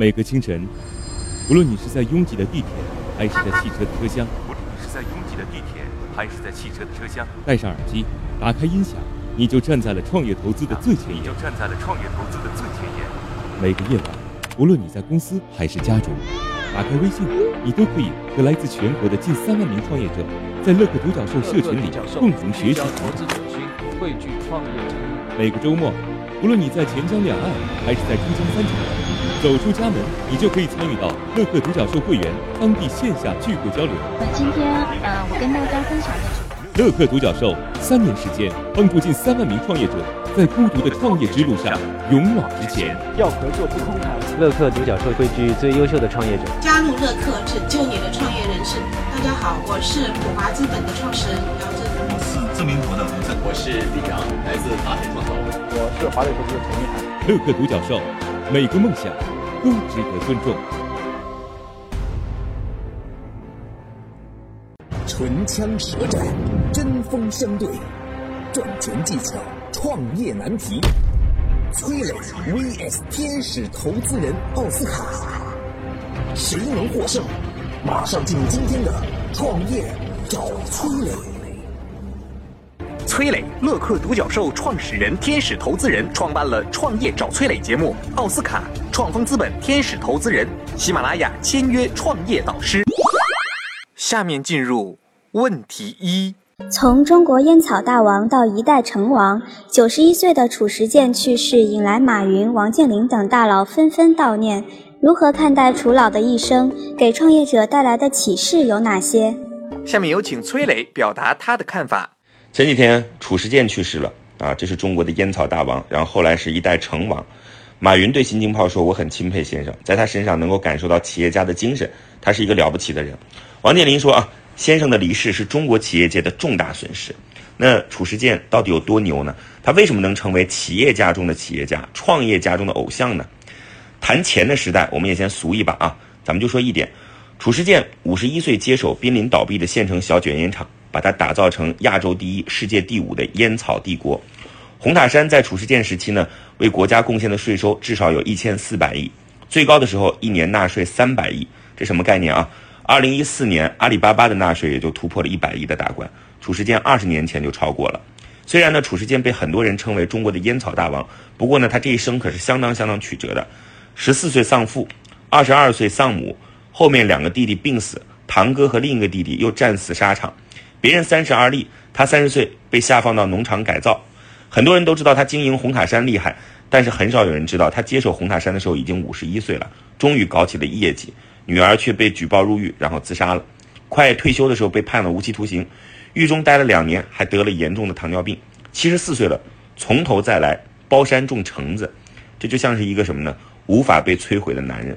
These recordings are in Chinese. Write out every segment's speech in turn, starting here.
每个清晨，无论你是在拥挤的地铁，还是在汽车的车厢，无论你是在拥挤的地铁，还是在汽车的车厢，戴上耳机，打开音响，你就站在了创业投资的最前沿。你就站在了创业投资的最前沿。每个夜晚，无论你在公司还是家中，打开微信，你都可以和来自全国的近三万名创业者，在乐客独角兽社群里共同学习。投资者群，汇聚创业者。每个周末，无论你在钱江两岸，还是在珠江三角，走出家门，你就可以参与到乐客独角兽会员当地线下聚会交流。那今天，呃，我跟大家分享的是乐客独角兽三年时间，帮助近三万名创业者在孤独的创业之路上勇往直前。要合作不空谈。乐客独角兽汇聚最优秀的创业者，加入乐客，拯救你的创业人生。大家好，我是普华资本的创始人姚振。我是知名博的吴振，我是李阳，来自达海创投。我是华磊投资的陈一涵。乐客独角兽，每个梦想都值得尊重。唇枪舌战，针锋相对，赚钱技巧，创业难题。崔磊 vs 天使投资人奥斯卡，谁能获胜？马上进入今天的创业找崔磊。崔磊，乐客独角兽创始人、天使投资人，创办了《创业找崔磊》节目。奥斯卡，创丰资本天使投资人，喜马拉雅签约创业导师。下面进入问题一：从中国烟草大王到一代成王，九十一岁的褚时健去世，引来马云、王健林等大佬纷纷悼念。如何看待楚老的一生？给创业者带来的启示有哪些？下面有请崔磊表达他的看法。前几天褚时健去世了啊，这是中国的烟草大王，然后后来是一代成王。马云对新京报说：“我很钦佩先生，在他身上能够感受到企业家的精神，他是一个了不起的人。”王健林说：“啊，先生的离世是中国企业界的重大损失。”那褚时健到底有多牛呢？他为什么能成为企业家中的企业家、创业家中的偶像呢？谈钱的时代，我们也先俗一把啊，咱们就说一点：褚时健五十一岁接手濒临倒闭的县城小卷烟厂。把它打造成亚洲第一、世界第五的烟草帝国。红塔山在褚时健时期呢，为国家贡献的税收至少有一千四百亿，最高的时候一年纳税三百亿，这什么概念啊？二零一四年阿里巴巴的纳税也就突破了一百亿的大关，褚时健二十年前就超过了。虽然呢，褚时健被很多人称为中国的烟草大王，不过呢，他这一生可是相当相当曲折的。十四岁丧父，二十二岁丧母，后面两个弟弟病死，堂哥和另一个弟弟又战死沙场。别人三十而立，他三十岁被下放到农场改造。很多人都知道他经营红塔山厉害，但是很少有人知道他接手红塔山的时候已经五十一岁了，终于搞起了业绩。女儿却被举报入狱，然后自杀了。快退休的时候被判了无期徒刑，狱中待了两年，还得了严重的糖尿病。七十四岁了，从头再来，包山种橙子，这就像是一个什么呢？无法被摧毁的男人。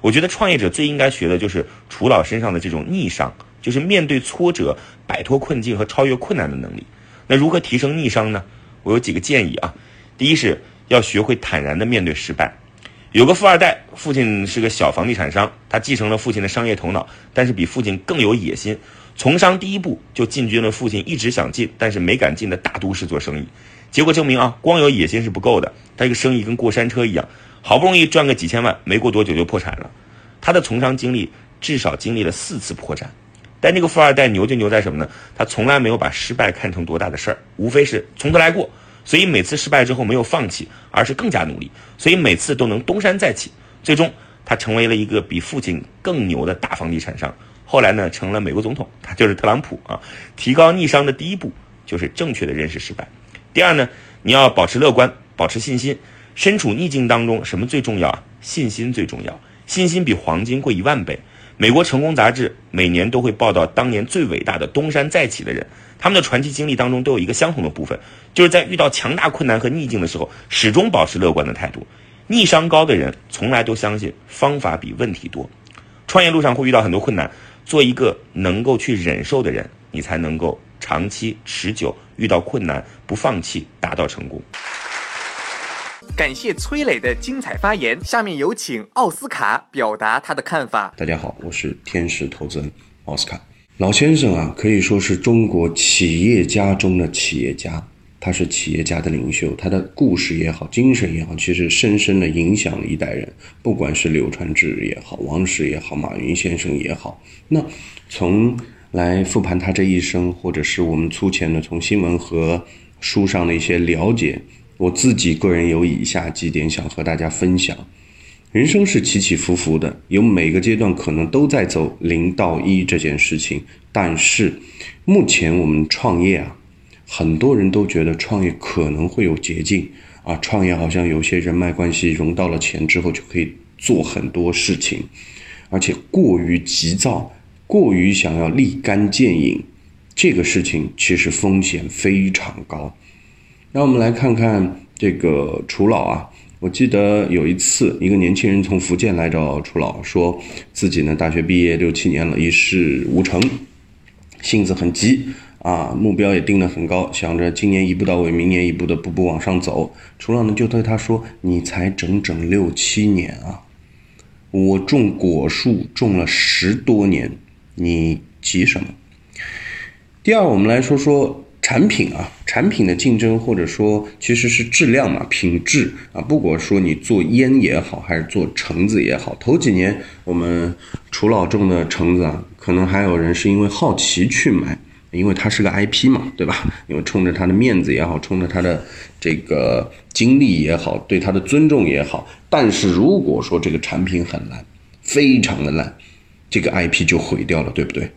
我觉得创业者最应该学的就是楚老身上的这种逆商。就是面对挫折、摆脱困境和超越困难的能力。那如何提升逆商呢？我有几个建议啊。第一是要学会坦然的面对失败。有个富二代，父亲是个小房地产商，他继承了父亲的商业头脑，但是比父亲更有野心。从商第一步就进军了父亲一直想进但是没敢进的大都市做生意。结果证明啊，光有野心是不够的。他这个生意跟过山车一样，好不容易赚个几千万，没过多久就破产了。他的从商经历至少经历了四次破产。但这个富二代牛就牛在什么呢？他从来没有把失败看成多大的事儿，无非是从头来过。所以每次失败之后没有放弃，而是更加努力。所以每次都能东山再起。最终他成为了一个比父亲更牛的大房地产商。后来呢，成了美国总统，他就是特朗普啊。提高逆商的第一步就是正确的认识失败。第二呢，你要保持乐观，保持信心。身处逆境当中，什么最重要啊？信心最重要。信心比黄金贵一万倍。美国成功杂志每年都会报道当年最伟大的东山再起的人，他们的传奇经历当中都有一个相同的部分，就是在遇到强大困难和逆境的时候，始终保持乐观的态度。逆商高的人从来都相信方法比问题多。创业路上会遇到很多困难，做一个能够去忍受的人，你才能够长期持久遇到困难不放弃，达到成功。感谢崔磊的精彩发言。下面有请奥斯卡表达他的看法。大家好，我是天使投资人奥斯卡。老先生啊，可以说是中国企业家中的企业家。他是企业家的领袖，他的故事也好，精神也好，其实深深的影响了一代人。不管是柳传志也好，王石也好，马云先生也好，那从来复盘他这一生，或者是我们粗浅的从新闻和书上的一些了解，我自己个人有以下几点想和大家分享。人生是起起伏伏的，有每个阶段可能都在走零到一这件事情。但是，目前我们创业啊，很多人都觉得创业可能会有捷径啊，创业好像有些人脉关系融到了钱之后就可以做很多事情，而且过于急躁，过于想要立竿见影，这个事情其实风险非常高。那我们来看看这个楚老啊。我记得有一次，一个年轻人从福建来找楚老，说自己呢大学毕业六七年了，一事无成，性子很急啊，目标也定得很高，想着今年一步到位，明年一步的步步往上走。楚老呢就对他说：“你才整整六七年啊，我种果树种了十多年，你急什么？”第二，我们来说说。产品啊，产品的竞争或者说其实是质量嘛，品质啊，不管说你做烟也好，还是做橙子也好，头几年我们楚老种的橙子啊，可能还有人是因为好奇去买，因为它是个 IP 嘛，对吧？因为冲着他的面子也好，冲着他的这个经历也好，对他的尊重也好。但是如果说这个产品很烂，非常的烂，这个 IP 就毁掉了，对不对？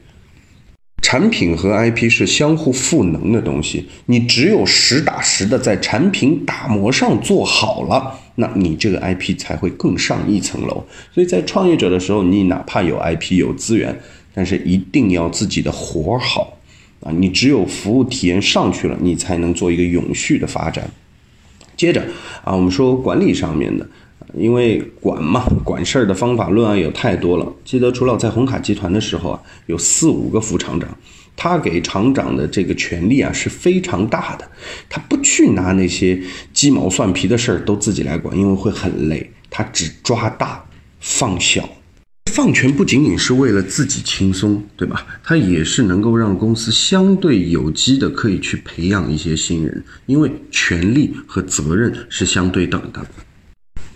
产品和 IP 是相互赋能的东西，你只有实打实的在产品打磨上做好了，那你这个 IP 才会更上一层楼。所以在创业者的时候，你哪怕有 IP 有资源，但是一定要自己的活好啊！你只有服务体验上去了，你才能做一个永续的发展。接着啊，我们说管理上面的。因为管嘛，管事儿的方法论啊有太多了。记得楚老在红卡集团的时候啊，有四五个副厂长，他给厂长的这个权力啊是非常大的。他不去拿那些鸡毛蒜皮的事儿都自己来管，因为会很累。他只抓大放小，放权不仅仅是为了自己轻松，对吧？它也是能够让公司相对有机的可以去培养一些新人，因为权力和责任是相对等的。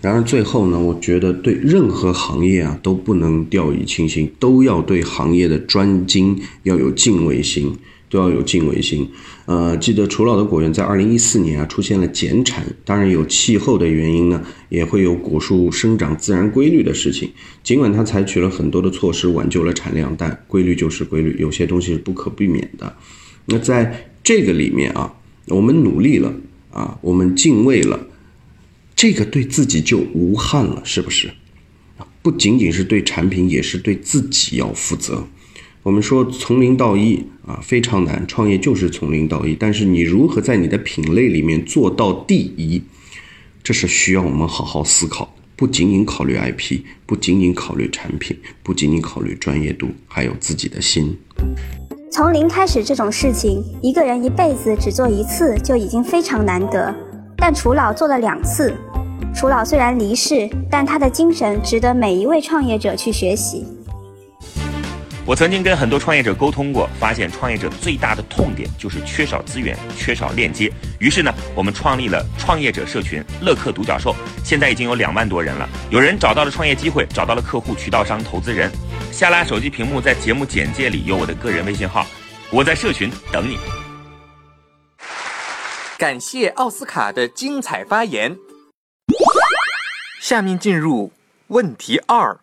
然而最后呢，我觉得对任何行业啊都不能掉以轻心，都要对行业的专精要有敬畏心，都要有敬畏心。呃，记得楚老的果园在二零一四年啊出现了减产，当然有气候的原因呢，也会有果树生长自然规律的事情。尽管他采取了很多的措施挽救了产量，但规律就是规律，有些东西是不可避免的。那在这个里面啊，我们努力了啊，我们敬畏了。这个对自己就无憾了，是不是？不仅仅是对产品，也是对自己要负责。我们说从零到一啊，非常难，创业就是从零到一。但是你如何在你的品类里面做到第一，这是需要我们好好思考。不仅仅考虑 IP，不仅仅考虑产品，不仅仅考虑专业度，还有自己的心。从零开始这种事情，一个人一辈子只做一次就已经非常难得，但楚老做了两次。楚老虽然离世，但他的精神值得每一位创业者去学习。我曾经跟很多创业者沟通过，发现创业者最大的痛点就是缺少资源、缺少链接。于是呢，我们创立了创业者社群“乐客独角兽”，现在已经有两万多人了。有人找到了创业机会，找到了客户、渠道商、投资人。下拉手机屏幕，在节目简介里有我的个人微信号，我在社群等你。感谢奥斯卡的精彩发言。下面进入问题二。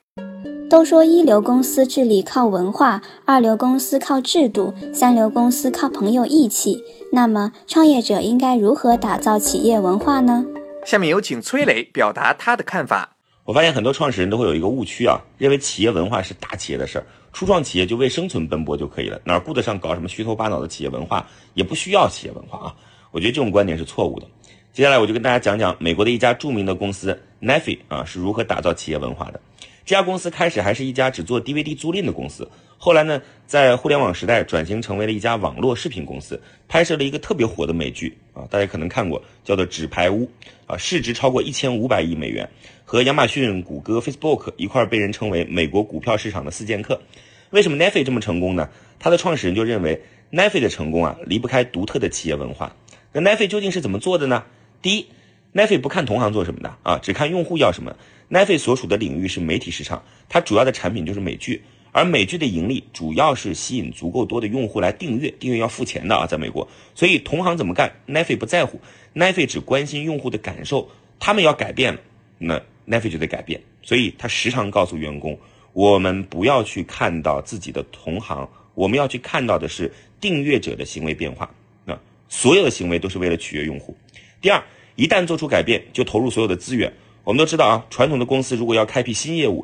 都说一流公司治理靠文化，二流公司靠制度，三流公司靠朋友义气。那么，创业者应该如何打造企业文化呢？下面有请崔磊表达他的看法。我发现很多创始人都会有一个误区啊，认为企业文化是大企业的事儿，初创企业就为生存奔波就可以了，哪顾得上搞什么虚头巴脑的企业文化，也不需要企业文化啊。我觉得这种观点是错误的。接下来我就跟大家讲讲美国的一家著名的公司 Neffy 啊是如何打造企业文化的。这家公司开始还是一家只做 DVD 租赁的公司，后来呢，在互联网时代转型成为了一家网络视频公司，拍摄了一个特别火的美剧啊，大家可能看过，叫做《纸牌屋》啊，市值超过一千五百亿美元，和亚马逊、谷歌、Facebook 一块被人称为美国股票市场的四剑客。为什么 Neffy 这么成功呢？它的创始人就认为 Neffy 的成功啊离不开独特的企业文化。那奈飞究竟是怎么做的呢？第一，奈飞不看同行做什么的啊，只看用户要什么。奈飞所属的领域是媒体市场，它主要的产品就是美剧，而美剧的盈利主要是吸引足够多的用户来订阅，订阅要付钱的啊，在美国。所以同行怎么干，奈飞不在乎，奈飞只关心用户的感受，他们要改变了，那奈飞就得改变。所以他时常告诉员工，我们不要去看到自己的同行，我们要去看到的是订阅者的行为变化。那所有的行为都是为了取悦用户。第二，一旦做出改变，就投入所有的资源。我们都知道啊，传统的公司如果要开辟新业务，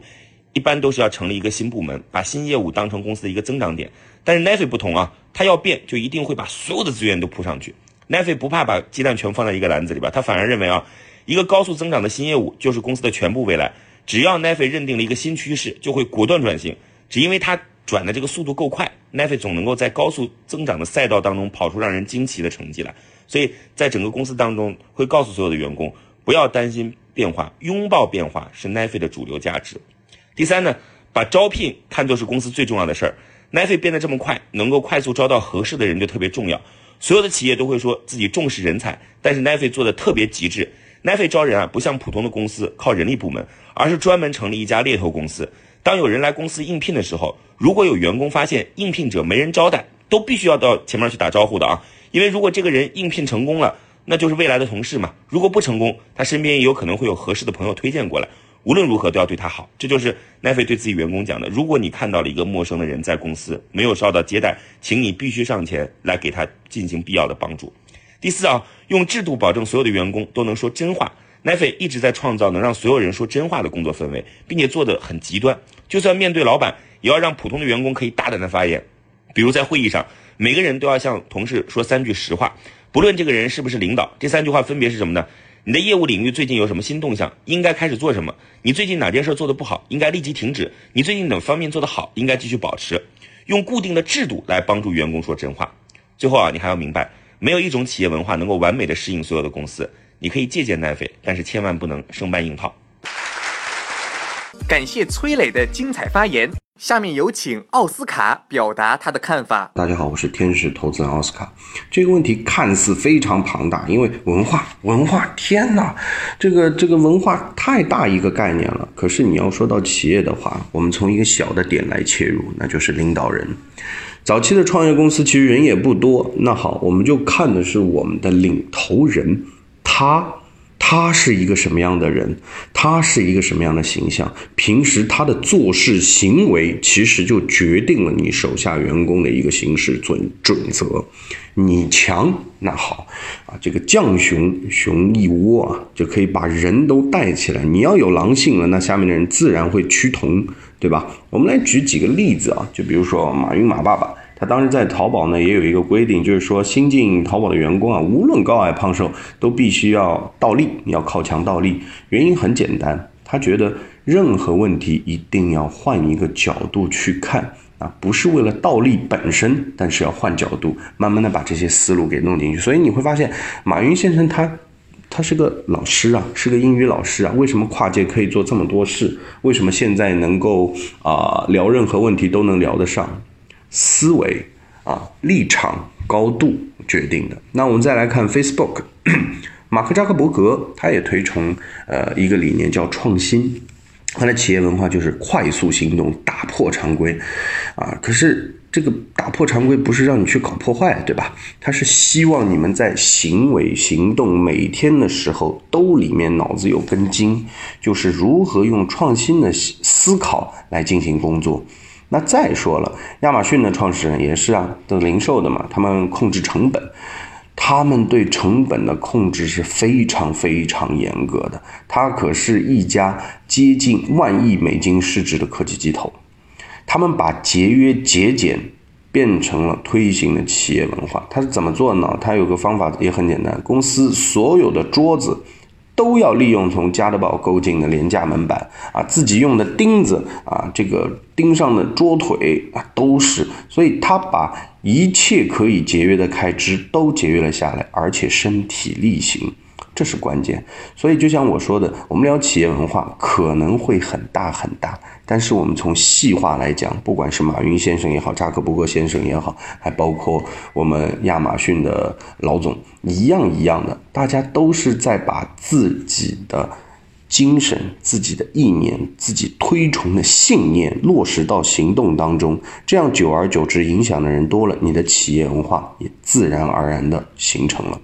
一般都是要成立一个新部门，把新业务当成公司的一个增长点。但是奈飞不同啊，它要变就一定会把所有的资源都铺上去。奈飞不怕把鸡蛋全放在一个篮子里边，他反而认为啊，一个高速增长的新业务就是公司的全部未来。只要奈飞认定了一个新趋势，就会果断转型。只因为它转的这个速度够快，奈飞总能够在高速增长的赛道当中跑出让人惊奇的成绩来。所以在整个公司当中，会告诉所有的员工不要担心。变化，拥抱变化是奈飞的主流价值。第三呢，把招聘看作是公司最重要的事儿。奈飞变得这么快，能够快速招到合适的人就特别重要。所有的企业都会说自己重视人才，但是奈飞做的特别极致。奈飞招人啊，不像普通的公司靠人力部门，而是专门成立一家猎头公司。当有人来公司应聘的时候，如果有员工发现应聘者没人招待，都必须要到前面去打招呼的啊，因为如果这个人应聘成功了。那就是未来的同事嘛。如果不成功，他身边也有可能会有合适的朋友推荐过来。无论如何都要对他好，这就是奈飞对自己员工讲的。如果你看到了一个陌生的人在公司没有受到接待，请你必须上前来给他进行必要的帮助。第四啊，用制度保证所有的员工都能说真话。奈飞一直在创造能让所有人说真话的工作氛围，并且做得很极端。就算面对老板，也要让普通的员工可以大胆的发言。比如在会议上，每个人都要向同事说三句实话。不论这个人是不是领导，这三句话分别是什么呢？你的业务领域最近有什么新动向？应该开始做什么？你最近哪件事做的不好？应该立即停止。你最近哪方面做的好？应该继续保持。用固定的制度来帮助员工说真话。最后啊，你还要明白，没有一种企业文化能够完美的适应所有的公司。你可以借鉴奈飞，但是千万不能生搬硬套。感谢崔磊的精彩发言。下面有请奥斯卡表达他的看法。大家好，我是天使投资人奥斯卡。这个问题看似非常庞大，因为文化，文化，天哪，这个这个文化太大一个概念了。可是你要说到企业的话，我们从一个小的点来切入，那就是领导人。早期的创业公司其实人也不多。那好，我们就看的是我们的领头人，他。他是一个什么样的人？他是一个什么样的形象？平时他的做事行为，其实就决定了你手下员工的一个行事准准则。你强，那好啊，这个将熊熊一窝啊，就可以把人都带起来。你要有狼性了，那下面的人自然会趋同，对吧？我们来举几个例子啊，就比如说马云马爸爸。他当时在淘宝呢，也有一个规定，就是说新进淘宝的员工啊，无论高矮胖瘦，都必须要倒立，要靠墙倒立。原因很简单，他觉得任何问题一定要换一个角度去看啊，不是为了倒立本身，但是要换角度，慢慢的把这些思路给弄进去。所以你会发现，马云先生他他是个老师啊，是个英语老师啊，为什么跨界可以做这么多事？为什么现在能够啊聊任何问题都能聊得上？思维啊，立场高度决定的。那我们再来看 Facebook，马克扎克伯格他也推崇呃一个理念叫创新，他的企业文化就是快速行动，打破常规啊。可是这个打破常规不是让你去搞破坏，对吧？他是希望你们在行为行动每天的时候都里面脑子有根筋，就是如何用创新的思考来进行工作。那再说了，亚马逊的创始人也是啊，都零售的嘛，他们控制成本，他们对成本的控制是非常非常严格的。他可是一家接近万亿美金市值的科技巨头，他们把节约节俭变成了推行的企业文化。他是怎么做呢？他有个方法也很简单，公司所有的桌子。都要利用从加德堡购进的廉价门板啊，自己用的钉子啊，这个钉上的桌腿啊，都是，所以他把一切可以节约的开支都节约了下来，而且身体力行，这是关键。所以就像我说的，我们聊企业文化可能会很大很大，但是我们从细化来讲，不管是马云先生也好，扎克伯格先生也好，还包括我们亚马逊的老总，一样一样的，大家都是在把自己的。精神、自己的意念、自己推崇的信念落实到行动当中，这样久而久之，影响的人多了，你的企业文化也自然而然的形成了。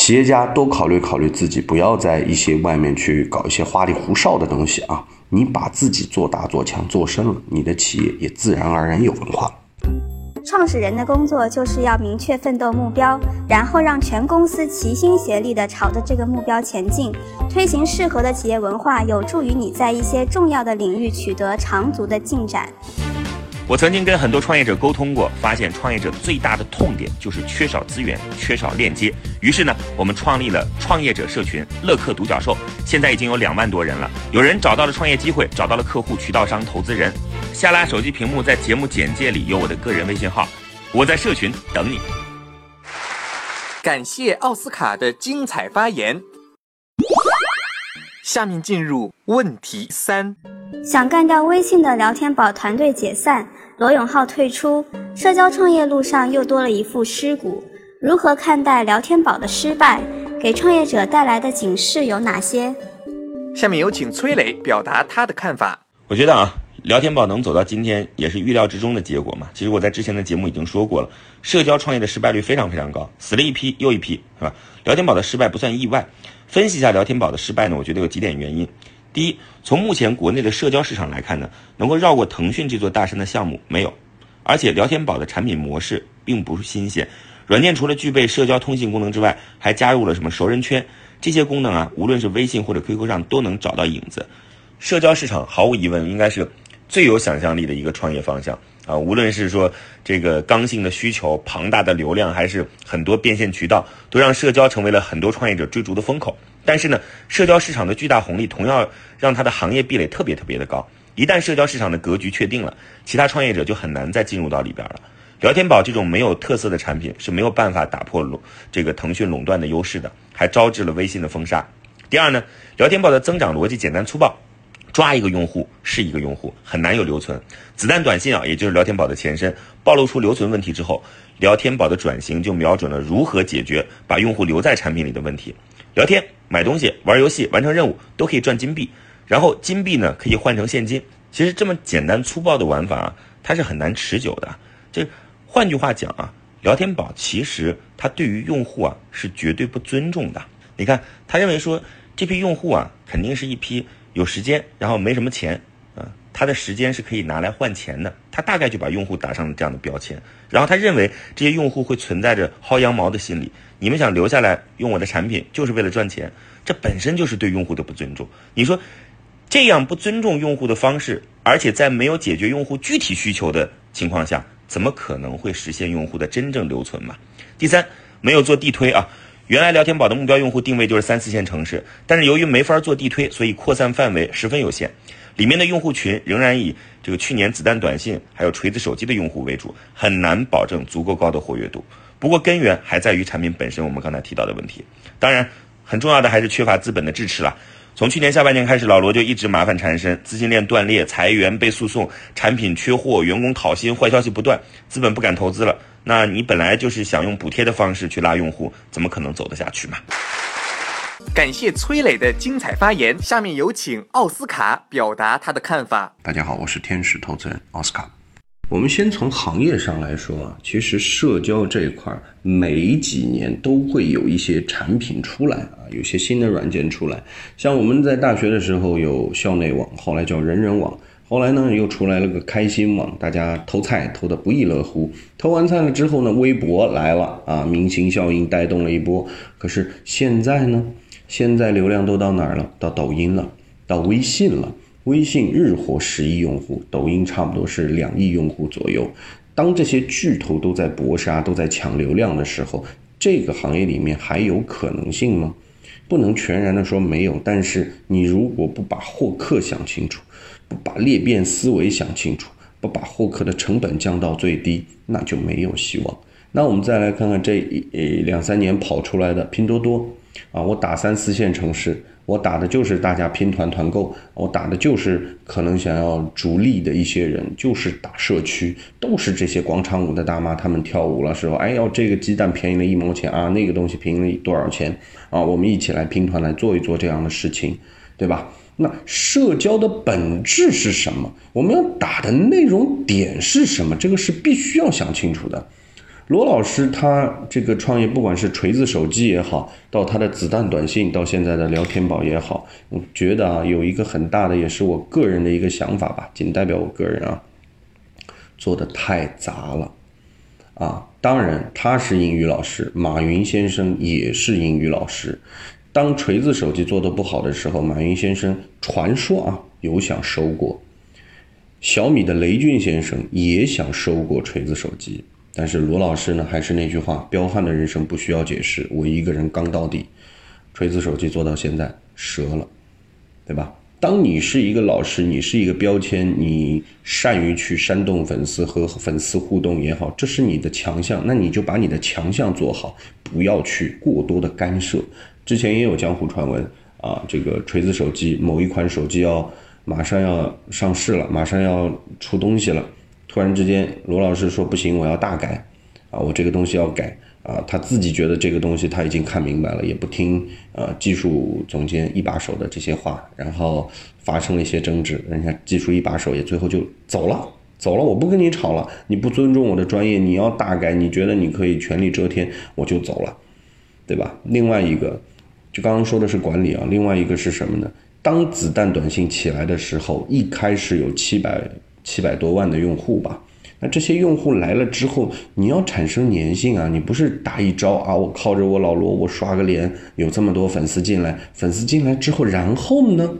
企业家多考虑考虑自己，不要在一些外面去搞一些花里胡哨的东西啊！你把自己做大、做强、做深了，你的企业也自然而然有文化。创始人的工作就是要明确奋斗目标，然后让全公司齐心协力地朝着这个目标前进。推行适合的企业文化，有助于你在一些重要的领域取得长足的进展。我曾经跟很多创业者沟通过，发现创业者最大的痛点就是缺少资源、缺少链接。于是呢，我们创立了创业者社群“乐客独角兽”，现在已经有两万多人了。有人找到了创业机会，找到了客户、渠道商、投资人。下拉手机屏幕，在节目简介里有我的个人微信号，我在社群等你。感谢奥斯卡的精彩发言。下面进入问题三：想干掉微信的聊天宝团队解散，罗永浩退出，社交创业路上又多了一副尸骨。如何看待聊天宝的失败？给创业者带来的警示有哪些？下面有请崔磊表达他的看法。我觉得啊。聊天宝能走到今天，也是预料之中的结果嘛。其实我在之前的节目已经说过了，社交创业的失败率非常非常高，死了一批又一批，是吧？聊天宝的失败不算意外。分析一下聊天宝的失败呢，我觉得有几点原因。第一，从目前国内的社交市场来看呢，能够绕过腾讯这座大山的项目没有。而且聊天宝的产品模式并不是新鲜，软件除了具备社交通信功能之外，还加入了什么熟人圈这些功能啊，无论是微信或者 QQ 上都能找到影子。社交市场毫无疑问应该是。最有想象力的一个创业方向啊，无论是说这个刚性的需求、庞大的流量，还是很多变现渠道，都让社交成为了很多创业者追逐的风口。但是呢，社交市场的巨大红利同样让它的行业壁垒特别特别的高。一旦社交市场的格局确定了，其他创业者就很难再进入到里边了。聊天宝这种没有特色的产品是没有办法打破垄这个腾讯垄断的优势的，还招致了微信的封杀。第二呢，聊天宝的增长逻辑简单粗暴。抓一个用户是一个用户，很难有留存。子弹短信啊，也就是聊天宝的前身，暴露出留存问题之后，聊天宝的转型就瞄准了如何解决把用户留在产品里的问题。聊天、买东西、玩游戏、完成任务都可以赚金币，然后金币呢可以换成现金。其实这么简单粗暴的玩法啊，它是很难持久的。这换句话讲啊，聊天宝其实它对于用户啊是绝对不尊重的。你看，他认为说这批用户啊肯定是一批。有时间，然后没什么钱，啊，他的时间是可以拿来换钱的。他大概就把用户打上了这样的标签，然后他认为这些用户会存在着薅羊毛的心理。你们想留下来用我的产品，就是为了赚钱，这本身就是对用户的不尊重。你说这样不尊重用户的方式，而且在没有解决用户具体需求的情况下，怎么可能会实现用户的真正留存嘛？第三，没有做地推啊。原来聊天宝的目标用户定位就是三四线城市，但是由于没法做地推，所以扩散范围十分有限。里面的用户群仍然以这个去年子弹短信还有锤子手机的用户为主，很难保证足够高的活跃度。不过根源还在于产品本身，我们刚才提到的问题。当然，很重要的还是缺乏资本的支持了。从去年下半年开始，老罗就一直麻烦缠身，资金链断裂，裁员被诉讼，产品缺货，员工讨薪，坏消息不断，资本不敢投资了。那你本来就是想用补贴的方式去拉用户，怎么可能走得下去嘛？感谢崔磊的精彩发言，下面有请奥斯卡表达他的看法。大家好，我是天使投资人奥斯卡。我们先从行业上来说啊，其实社交这一块每几年都会有一些产品出来啊，有些新的软件出来。像我们在大学的时候有校内网，后来叫人人网。后来呢，又出来了个开心网，大家投菜投的不亦乐乎。投完菜了之后呢，微博来了啊，明星效应带动了一波。可是现在呢，现在流量都到哪儿了？到抖音了，到微信了。微信日活十亿用户，抖音差不多是两亿用户左右。当这些巨头都在搏杀，都在抢流量的时候，这个行业里面还有可能性吗？不能全然的说没有，但是你如果不把获客想清楚。不把裂变思维想清楚，不把获客的成本降到最低，那就没有希望。那我们再来看看这一两三年跑出来的拼多多，啊，我打三四线城市，我打的就是大家拼团团购，我打的就是可能想要逐利的一些人，就是打社区，都是这些广场舞的大妈，他们跳舞了时候，哎呦，这个鸡蛋便宜了一毛钱啊，那个东西便宜了多少钱啊？我们一起来拼团来做一做这样的事情，对吧？那社交的本质是什么？我们要打的内容点是什么？这个是必须要想清楚的。罗老师他这个创业，不管是锤子手机也好，到他的子弹短信，到现在的聊天宝也好，我觉得啊，有一个很大的，也是我个人的一个想法吧，仅代表我个人啊，做的太杂了啊。当然，他是英语老师，马云先生也是英语老师。当锤子手机做的不好的时候，马云先生传说啊有想收过，小米的雷军先生也想收过锤子手机，但是罗老师呢还是那句话，彪悍的人生不需要解释，我一个人刚到底，锤子手机做到现在折了，对吧？当你是一个老师，你是一个标签，你善于去煽动粉丝和粉丝互动也好，这是你的强项，那你就把你的强项做好，不要去过多的干涉。之前也有江湖传闻啊，这个锤子手机某一款手机要马上要上市了，马上要出东西了。突然之间，罗老师说不行，我要大改啊，我这个东西要改啊。他自己觉得这个东西他已经看明白了，也不听呃技术总监一把手的这些话，然后发生了一些争执，人家技术一把手也最后就走了，走了，我不跟你吵了，你不尊重我的专业，你要大改，你觉得你可以全力遮天，我就走了，对吧？另外一个。就刚刚说的是管理啊，另外一个是什么呢？当子弹短信起来的时候，一开始有七百七百多万的用户吧，那这些用户来了之后，你要产生粘性啊，你不是打一招啊，我靠着我老罗，我刷个脸，有这么多粉丝进来，粉丝进来之后，然后呢，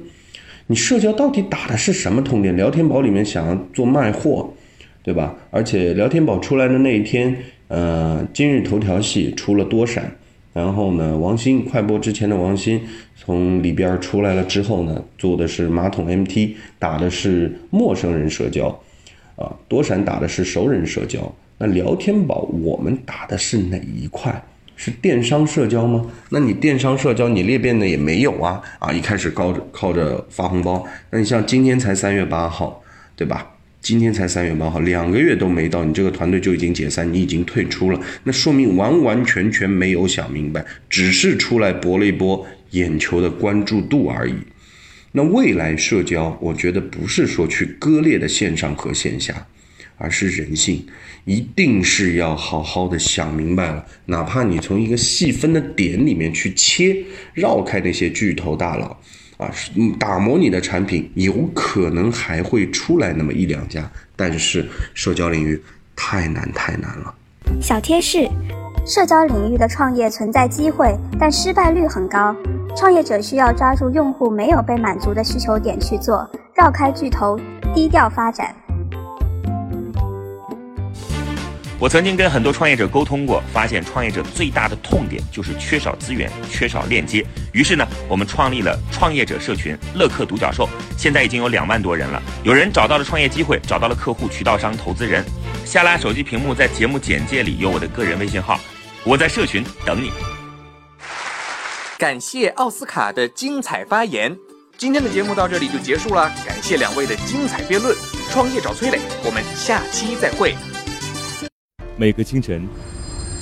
你社交到底打的是什么痛点？聊天宝里面想要做卖货，对吧？而且聊天宝出来的那一天，呃，今日头条系出了多闪。然后呢，王鑫快播之前的王鑫从里边出来了之后呢，做的是马桶 MT，打的是陌生人社交，啊，多闪打的是熟人社交。那聊天宝我们打的是哪一块？是电商社交吗？那你电商社交你裂变的也没有啊，啊，一开始靠着靠着发红包，那你像今天才三月八号，对吧？今天才三月八号，两个月都没到，你这个团队就已经解散，你已经退出了，那说明完完全全没有想明白，只是出来博了一波眼球的关注度而已。那未来社交，我觉得不是说去割裂的线上和线下，而是人性，一定是要好好的想明白了，哪怕你从一个细分的点里面去切，绕开那些巨头大佬。啊，打磨你的产品，有可能还会出来那么一两家，但是社交领域太难太难了。小贴士：社交领域的创业存在机会，但失败率很高。创业者需要抓住用户没有被满足的需求点去做，绕开巨头，低调发展。我曾经跟很多创业者沟通过，发现创业者最大的痛点就是缺少资源、缺少链接。于是呢，我们创立了创业者社群“乐客独角兽”，现在已经有两万多人了。有人找到了创业机会，找到了客户、渠道商、投资人。下拉手机屏幕，在节目简介里有我的个人微信号，我在社群等你。感谢奥斯卡的精彩发言，今天的节目到这里就结束了。感谢两位的精彩辩论，创业找崔磊，我们下期再会。每个清晨，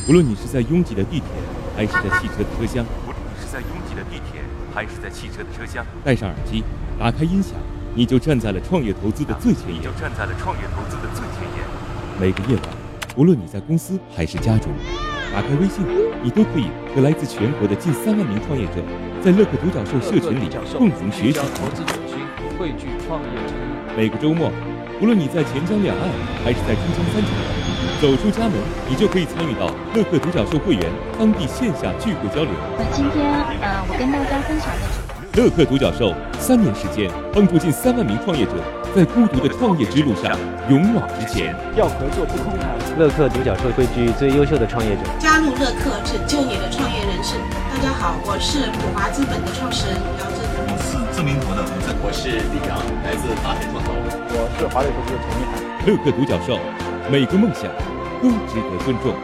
无论你是在拥挤的地铁，还是在汽车的车厢，无论你是在拥挤的地铁，还是在汽车的车厢，戴上耳机，打开音响，你就站在了创业投资的最前沿。你就站在了创业投资的最前沿。每个夜晚，无论你在公司还是家中，打开微信，你都可以和来自全国的近三万名创业者，在乐客独角兽社群里共同学习投资汇聚创业者。每个周末，无论你在钱江两岸，还是在珠江三角洲。走出家门，你就可以参与到乐客独角兽会员当地线下聚会交流。那今天，呃，我跟大家分享的是乐客独角兽三年时间，帮助近三万名创业者在孤独的创业之路上勇往直前。要合作不空谈。乐客独角兽汇聚最优秀的创业者，加入乐客，拯救你的创业人生。大家好，我是普华资本的创始人姚振。我是自明博的投资，我是李阳，来自达成创投。我是华磊投资的陈一涵。乐客独角兽。每个梦想都值得尊重。